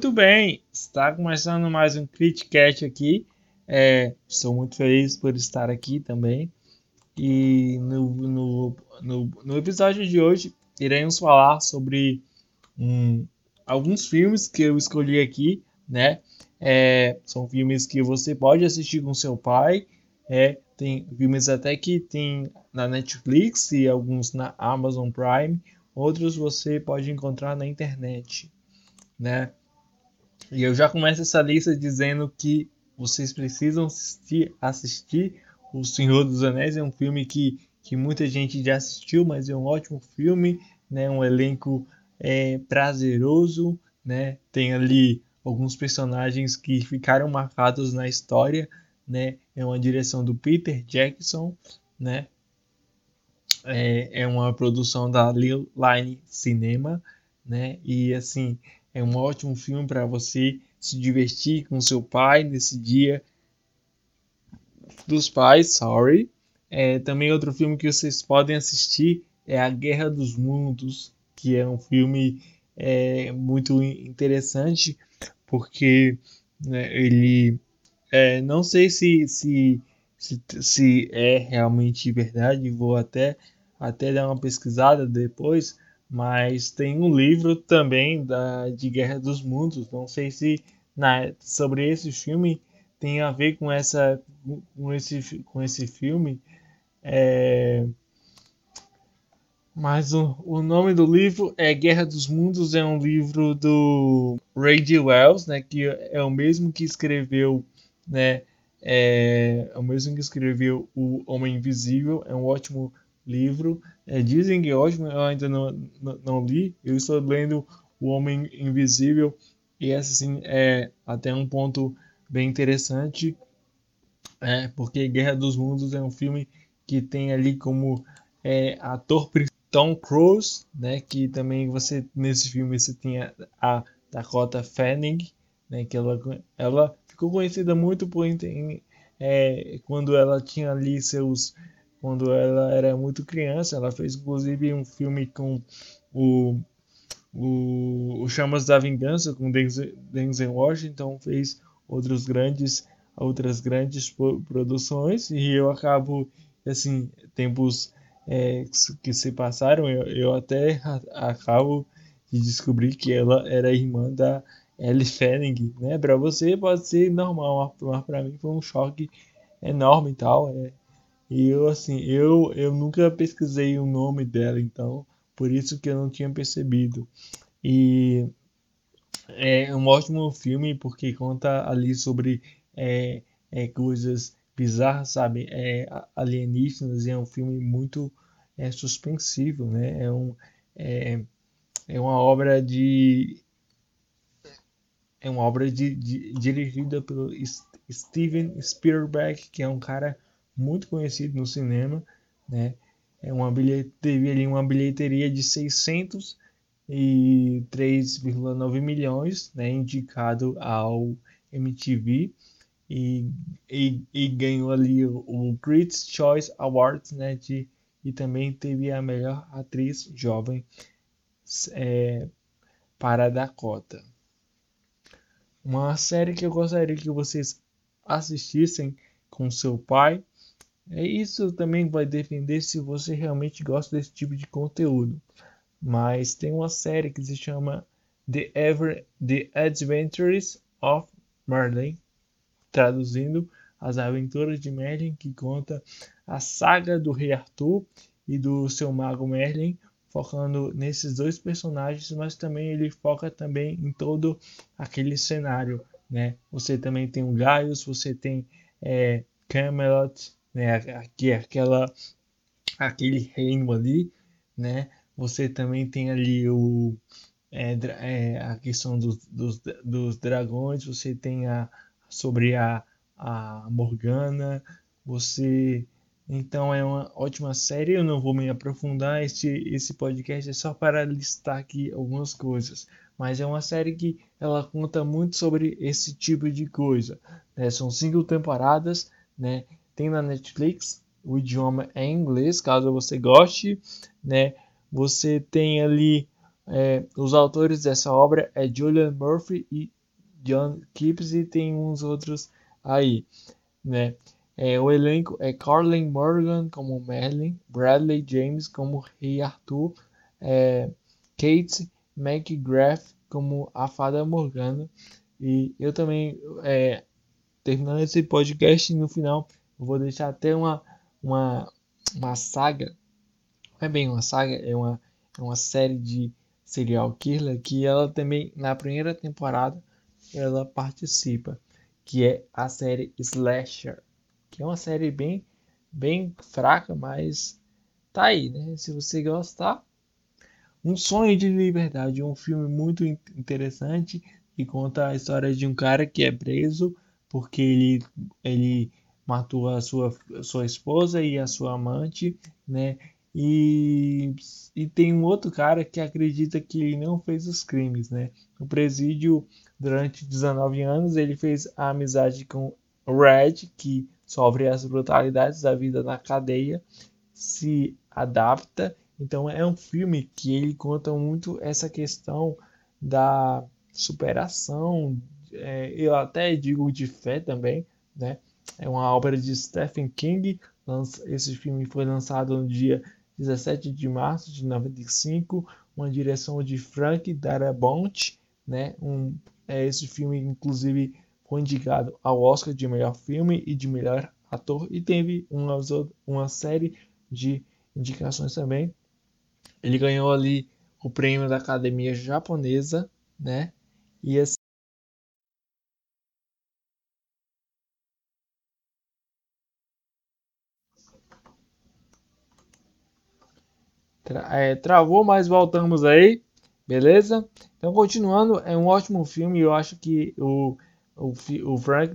Muito bem, está começando mais um Criticast aqui. É, muito feliz por estar aqui também. E no, no, no, no episódio de hoje iremos falar sobre um, alguns filmes que eu escolhi aqui, né? É, são filmes que você pode assistir com seu pai. É, tem filmes até que tem na Netflix e alguns na Amazon Prime. Outros você pode encontrar na internet, né? E eu já começo essa lista dizendo que vocês precisam assistir, assistir O Senhor dos Anéis. É um filme que, que muita gente já assistiu, mas é um ótimo filme, né? Um elenco é, prazeroso, né? Tem ali alguns personagens que ficaram marcados na história, né? É uma direção do Peter Jackson, né? É, é uma produção da Lil Line Cinema, né? E assim, é um ótimo filme para você se divertir com seu pai nesse dia dos pais, sorry. É, também outro filme que vocês podem assistir é A Guerra dos Mundos, que é um filme é, muito interessante, porque né, ele é, não sei se, se, se, se é realmente verdade, vou até, até dar uma pesquisada depois, mas tem um livro também da, de Guerra dos Mundos. Não sei se na, sobre esse filme tem a ver com, essa, com, esse, com esse filme. É, mas o, o nome do livro é Guerra dos Mundos, é um livro do Ray D. Wells, né, que é o mesmo que escreveu, né, é, é o mesmo que escreveu O Homem Invisível, é um ótimo livro. É, dizem que é ótimo, eu ainda não, não, não, li. Eu estou lendo O Homem Invisível e essa assim, é até um ponto bem interessante, é, porque Guerra dos Mundos é um filme que tem ali como é, ator Tom Cruise, né, que também você nesse filme você tinha a Dakota Fanning, né, que ela, ela ficou conhecida muito por é, quando ela tinha ali seus quando ela era muito criança. Ela fez inclusive um filme com o, o, o Chamas da Vingança com Denzel, Washington, fez outros grandes outras grandes produções e eu acabo assim tempos é, que se passaram eu, eu até acabo de descobrir que ela era irmã da Ellie Fanning, né? Para você pode ser normal, mas para mim foi um choque enorme e tal. É, e eu, assim, eu, eu nunca pesquisei o nome dela, então, por isso que eu não tinha percebido. E é um ótimo filme porque conta ali sobre é, é, coisas bizarras, sabe? É, alienígenas, e é um filme muito é, suspensivo, né? É, um, é, é uma obra de é uma obra de, de, dirigida pelo Steven Spielberg, que é um cara muito conhecido no cinema, né? É uma bilhete, teve ali uma bilheteria de 603,9 milhões, né? Indicado ao MTV e, e, e ganhou ali o, o Critics' Choice Awards, né? De, e também teve a melhor atriz jovem é, para Dakota. Uma série que eu gostaria que vocês assistissem com seu pai é isso também vai defender se você realmente gosta desse tipo de conteúdo. Mas tem uma série que se chama The, Ever, The Adventures of Merlin, traduzindo As Aventuras de Merlin, que conta a saga do Rei Arthur e do seu mago Merlin, focando nesses dois personagens, mas também ele foca também em todo aquele cenário, né? Você também tem o Gaius, você tem é, Camelot, né? Aqui, aquela, aquele reino ali, né? Você também tem ali o, é, é, a questão dos, dos, dos, dragões, você tem a sobre a, a Morgana, você então é uma ótima série. Eu não vou me aprofundar. Este, esse podcast é só para listar aqui algumas coisas. Mas é uma série que ela conta muito sobre esse tipo de coisa. Né? São cinco temporadas, né? Tem na Netflix, o idioma é inglês, caso você goste, né? Você tem ali É, os autores dessa obra é Julian Murphy e John Kipps e tem uns outros aí, né? É, o elenco é Carlin Morgan como Merlin, Bradley James como Rei Arthur, é, Kate McGrath como a Fada Morgana. E eu também, é, terminando esse podcast, no final vou deixar até uma, uma, uma saga, não é bem uma saga, é uma, é uma série de serial killer que ela também, na primeira temporada, ela participa, que é a série Slasher, que é uma série bem, bem fraca, mas tá aí, né? Se você gostar, um Sonho de Liberdade, um filme muito interessante que conta a história de um cara que é preso porque ele, ele matou a sua, sua esposa e a sua amante, né? E, e tem um outro cara que acredita que ele não fez os crimes, né? No presídio, durante 19 anos, ele fez a amizade com Red, que sofre as brutalidades da vida na cadeia, se adapta então é um filme que ele conta muito essa questão da superação, é, eu até digo de fé também, né? É uma obra de Stephen King. Esse filme foi lançado no dia 17 de março de 95, uma direção de Frank Darabont, né? Um, é, esse filme inclusive foi indicado ao Oscar de melhor filme e de melhor ator e teve uma, uma série de indicações também ele ganhou ali o prêmio da Academia Japonesa, né? E Tra é, travou, mas voltamos aí, beleza? Então, continuando, é um ótimo filme. Eu acho que o, o, o Frank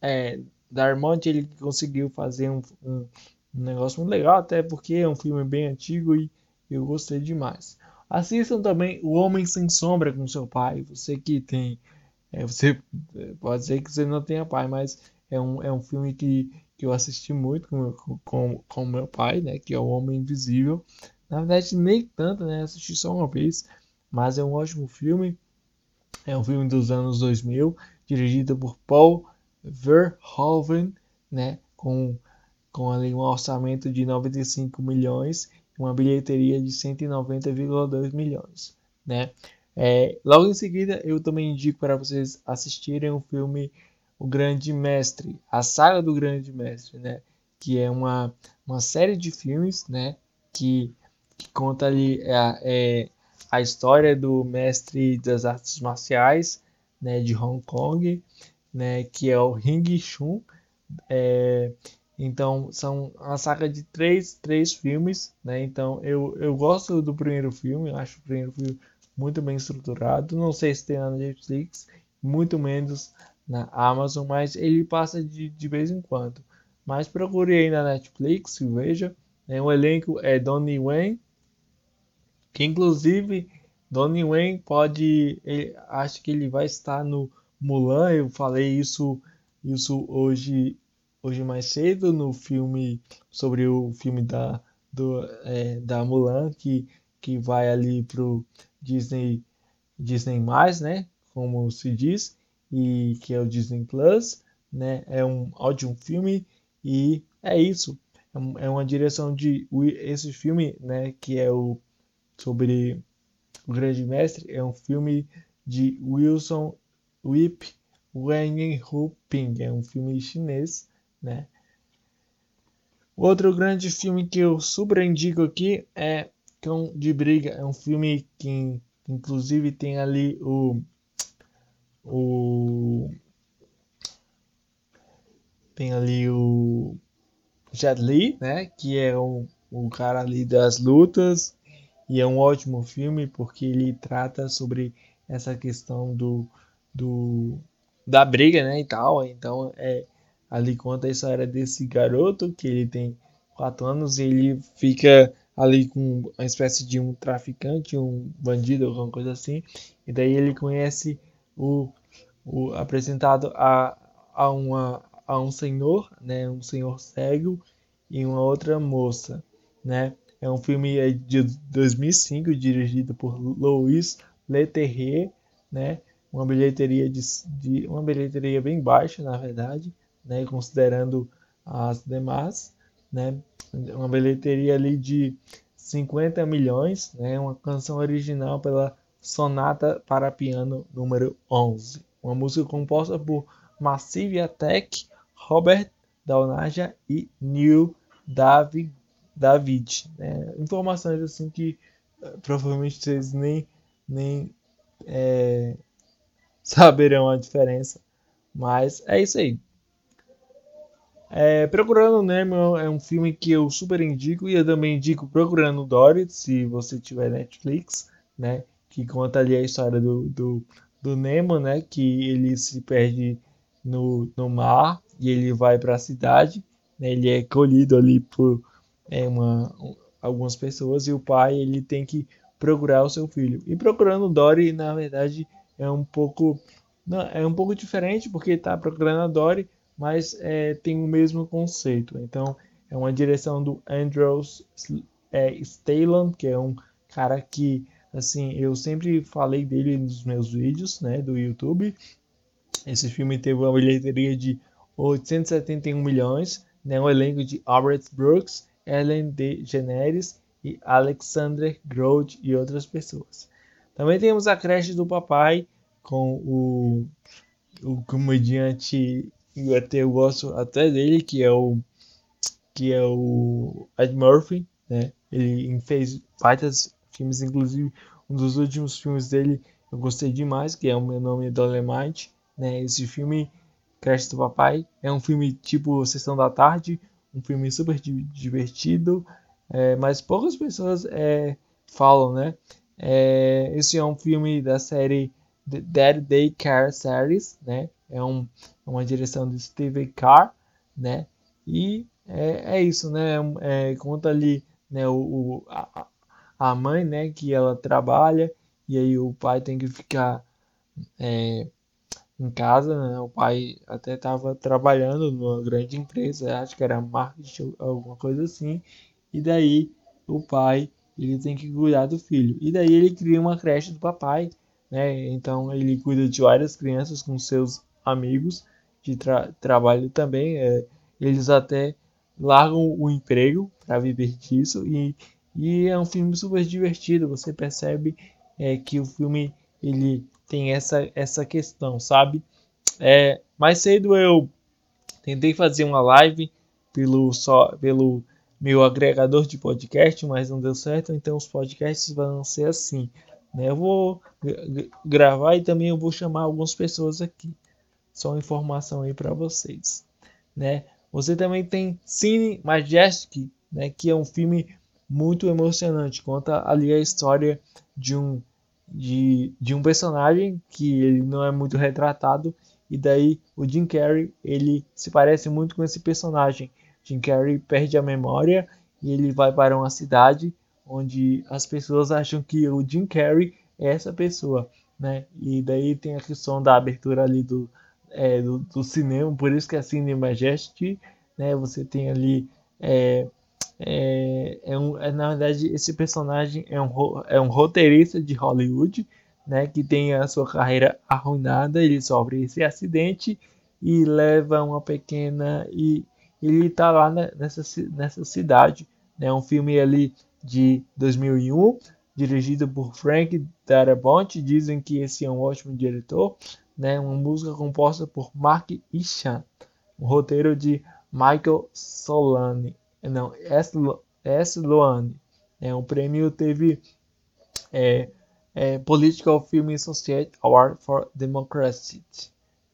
é, Darmont ele conseguiu fazer um, um, um negócio muito legal, até porque é um filme bem antigo e eu gostei demais. Assistam também O Homem Sem Sombra com seu pai. Você que tem. É, você pode ser que você não tenha pai, mas é um, é um filme que, que eu assisti muito com, com, com meu pai, né? Que é O Homem Invisível. Na verdade, nem tanto, né? Assisti só uma vez, mas é um ótimo filme. É um filme dos anos 2000, dirigido por Paul Verhoeven, né? Com, com ali um orçamento de 95 milhões uma bilheteria de 190,2 milhões, né? É, logo em seguida, eu também indico para vocês assistirem o filme O Grande Mestre, a saga do Grande Mestre, né? Que é uma, uma série de filmes, né? Que, que conta ali é, é, a história do mestre das artes marciais, né? De Hong Kong, né? Que é o Ring Chun. É, então, são uma saga de três, três filmes, né? Então, eu, eu gosto do primeiro filme, eu acho o primeiro filme muito bem estruturado. Não sei se tem na Netflix, muito menos na Amazon, mas ele passa de, de vez em quando. Mas procure aí na Netflix veja. Né? O elenco é Donnie Wayne, que inclusive Donnie Wayne pode. Ele, acho que ele vai estar no Mulan. Eu falei isso, isso hoje hoje mais cedo no filme sobre o filme da do, é, da Mulan que que vai ali pro Disney Disney mais né como se diz e que é o Disney Plus né é um ótimo filme e é isso é, é uma direção de esse filme né que é o sobre o grande mestre é um filme de Wilson Whip Ping é um filme chinês né? Outro grande filme que eu super indico aqui é Cão de Briga. É um filme que inclusive tem ali o o tem ali o Jet Li, né, que é o, o cara ali das lutas e é um ótimo filme porque ele trata sobre essa questão do, do da briga, né, e tal. Então é ali conta a história desse garoto que ele tem 4 anos e ele fica ali com uma espécie de um traficante, um bandido, alguma coisa assim. E daí ele conhece o, o apresentado a, a, uma, a um senhor, né, um senhor cego e uma outra moça, né? É um filme é de 2005, dirigido por Louis Leterrier, né? Uma bilheteria de, de, uma bilheteria bem baixa, na verdade, né? Considerando as demais, né? Uma bilheteria ali de 50 milhões, né? Uma canção original pela Sonata para Piano número 11. Uma música composta por Massive Attack, Robert Daunaja e Neil David. David né? Informações assim que uh, provavelmente vocês nem, nem é, saberão a diferença. Mas é isso aí. É, Procurando Nemo é um filme que eu super indico e eu também indico Procurando Dory, se você tiver Netflix, né? Que conta ali a história do, do, do Nemo, né? Que ele se perde no, no mar e ele vai para a cidade, né? Ele é colhido ali por é, uma, algumas pessoas e o pai ele tem que procurar o seu filho. E Procurando Dory, na verdade, é um pouco não, é um pouco diferente porque está procurando a Dory mas é, tem o mesmo conceito. Então, é uma direção do Andrews é, que é um cara que, assim, eu sempre falei dele nos meus vídeos, né, do YouTube. Esse filme teve uma bilheteria de 871 milhões, né, um elenco de Albert Brooks, Ellen DeGeneres e Alexander Grodd e outras pessoas. Também temos a creche do papai com o, o comediante e até eu gosto até dele, que é o que é o Ed Murphy, né? Ele fez vários filmes, inclusive um dos últimos filmes dele eu gostei demais, que é o meu nome é Dolemite, né? Esse filme Crash do Papai é um filme tipo Sessão da Tarde, um filme super divertido, é, mas poucas pessoas é, falam, né? É, esse é um filme da série Dead Day Care Series, né? É um uma direção de Steve Carr, né? E é, é isso, né? É, conta ali né, o, o a, a, mãe, né? Que ela trabalha e aí o pai tem que ficar é, em casa, né? O pai até estava trabalhando numa grande empresa, acho que era marketing, alguma coisa assim. E daí o pai ele tem que cuidar do filho. E daí ele cria uma creche do papai, né? Então ele cuida de várias crianças com seus amigos de tra trabalho também. É, eles até largam o emprego para viver disso e, e é um filme super divertido. Você percebe é, que o filme ele tem essa, essa questão, sabe? É, mais cedo eu tentei fazer uma live pelo, só, pelo meu agregador de podcast, mas não deu certo, então os podcasts vão ser assim. Né? Eu vou gravar e também eu vou chamar algumas pessoas aqui. Só informação aí para vocês, né? Você também tem Cine Majestic, né, que é um filme muito emocionante, conta ali a história de um de, de um personagem que ele não é muito retratado e daí o Jim Carrey ele se parece muito com esse personagem. Jim Carrey perde a memória e ele vai para uma cidade onde as pessoas acham que o Jim Carrey é essa pessoa, né? E daí tem a questão da abertura ali do, é, do, do, cinema, por isso que é Cine Majesty, né? Você tem ali é, é, é, um, é, na verdade esse personagem é um, é um roteirista de Hollywood, né? Que tem a sua carreira arruinada, ele sofre esse acidente e leva uma pequena e ele está lá nessa, nessa cidade, né? Um filme ali de 2001 dirigido por Frank Darabont. Dizem que esse é um ótimo diretor né, uma música composta por Mark Ishan, um roteiro de Michael Solani, não, S. Loane. É, o prêmio teve é, é, Political Film Associate Award for Democracy.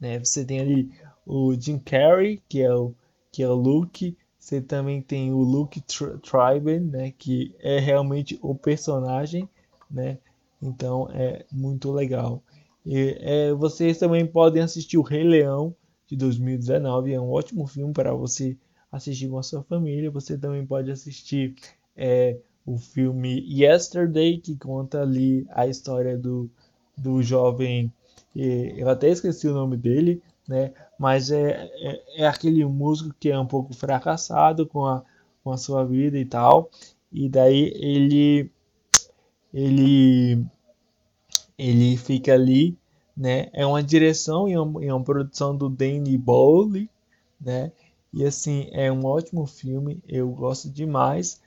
Né? Você tem ali o Jim Carrey, que é o, que é o Luke, você também tem o Luke Triben, né, que é realmente o personagem, né? Então é muito legal. E, é, vocês também podem assistir o Rei Leão de 2019, é um ótimo filme para você assistir com a sua família. Você também pode assistir é, o filme Yesterday, que conta ali a história do, do jovem, eu até esqueci o nome dele, né? Mas é, é, é, aquele músico que é um pouco fracassado com a, com a sua vida e tal. e daí ele ele ele fica ali, né? É uma direção e uma, uma produção do Danny Boyle, né? E assim, é um ótimo filme, eu gosto demais.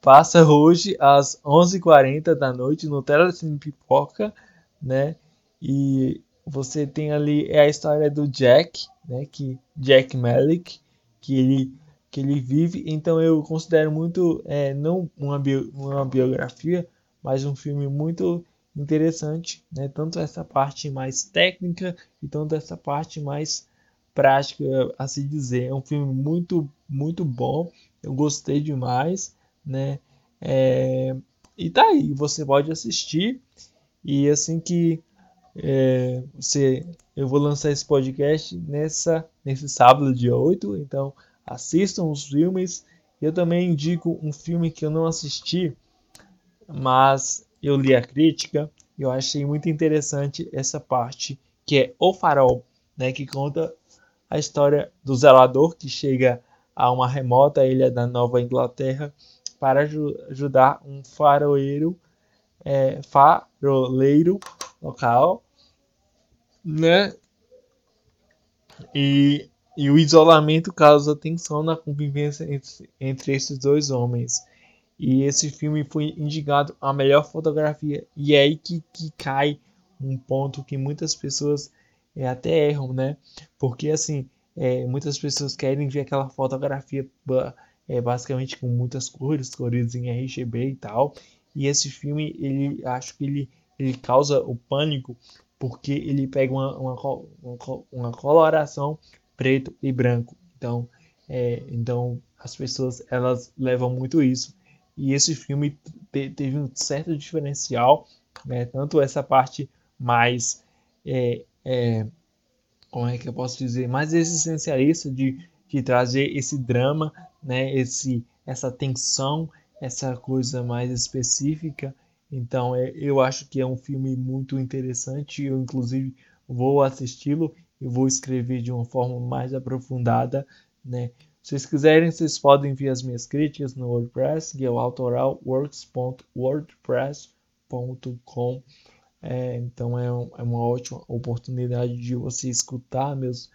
Passa hoje às 11h40 da noite no Telecine Pipoca, né? E você tem ali é a história do Jack, né? Que Jack Malik, que ele que ele vive. Então eu considero muito é, não uma, bio, uma biografia, mas um filme muito interessante, né? Tanto essa parte mais técnica e tanto essa parte mais prática, a se dizer. É um filme muito muito bom. Eu gostei demais né? É, e tá aí, você pode assistir e assim que é, você, eu vou lançar esse podcast nessa, nesse sábado, dia 8, então assistam os filmes. Eu também indico um filme que eu não assisti, mas eu li a crítica eu achei muito interessante essa parte que é O Farol, né, que conta a história do zelador que chega a uma remota ilha da Nova Inglaterra para ajudar um faroeiro, é, faroleiro local, né? E, e o isolamento causa tensão na convivência entre, entre esses dois homens. E esse filme foi indicado a melhor fotografia. E é aí que, que cai um ponto que muitas pessoas é, até erram, né? Porque assim, é, muitas pessoas querem ver aquela fotografia é, basicamente com muitas cores, cores em RGB e tal. E esse filme, ele acho que ele, ele causa o pânico porque ele pega uma, uma, uma coloração preto e branco. Então, é, então as pessoas elas levam muito isso. E esse filme te, teve um certo diferencial, né? tanto essa parte mais é, é, como é que eu posso dizer, mais existencialista de, de trazer esse drama né, esse, essa tensão, essa coisa mais específica. Então, é, eu acho que é um filme muito interessante. Eu, inclusive, vou assisti-lo e vou escrever de uma forma mais aprofundada. Né? Se vocês quiserem, vocês podem ver as minhas críticas no WordPress, que é o autoralworks.wordpress.com. É, então é, um, é, uma ótima oportunidade de você escutar meus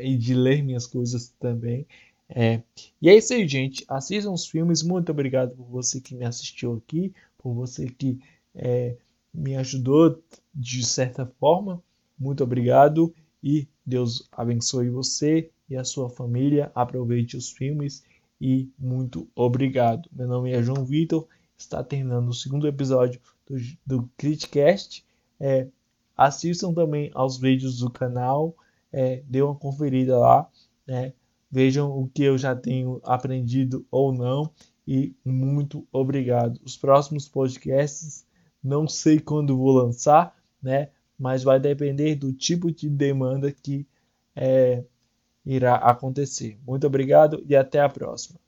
e de ler minhas coisas também. É, e é isso aí, gente. Assistam os filmes. Muito obrigado por você que me assistiu aqui, por você que é, me ajudou de certa forma. Muito obrigado e Deus abençoe você e a sua família. Aproveite os filmes e muito obrigado. Meu nome é João Vitor. Está terminando o segundo episódio do, do. É, assistam também aos vídeos do canal. É, dê uma conferida lá. Né? Vejam o que eu já tenho aprendido ou não e muito obrigado. Os próximos podcasts não sei quando vou lançar, né? Mas vai depender do tipo de demanda que é, irá acontecer. Muito obrigado e até a próxima.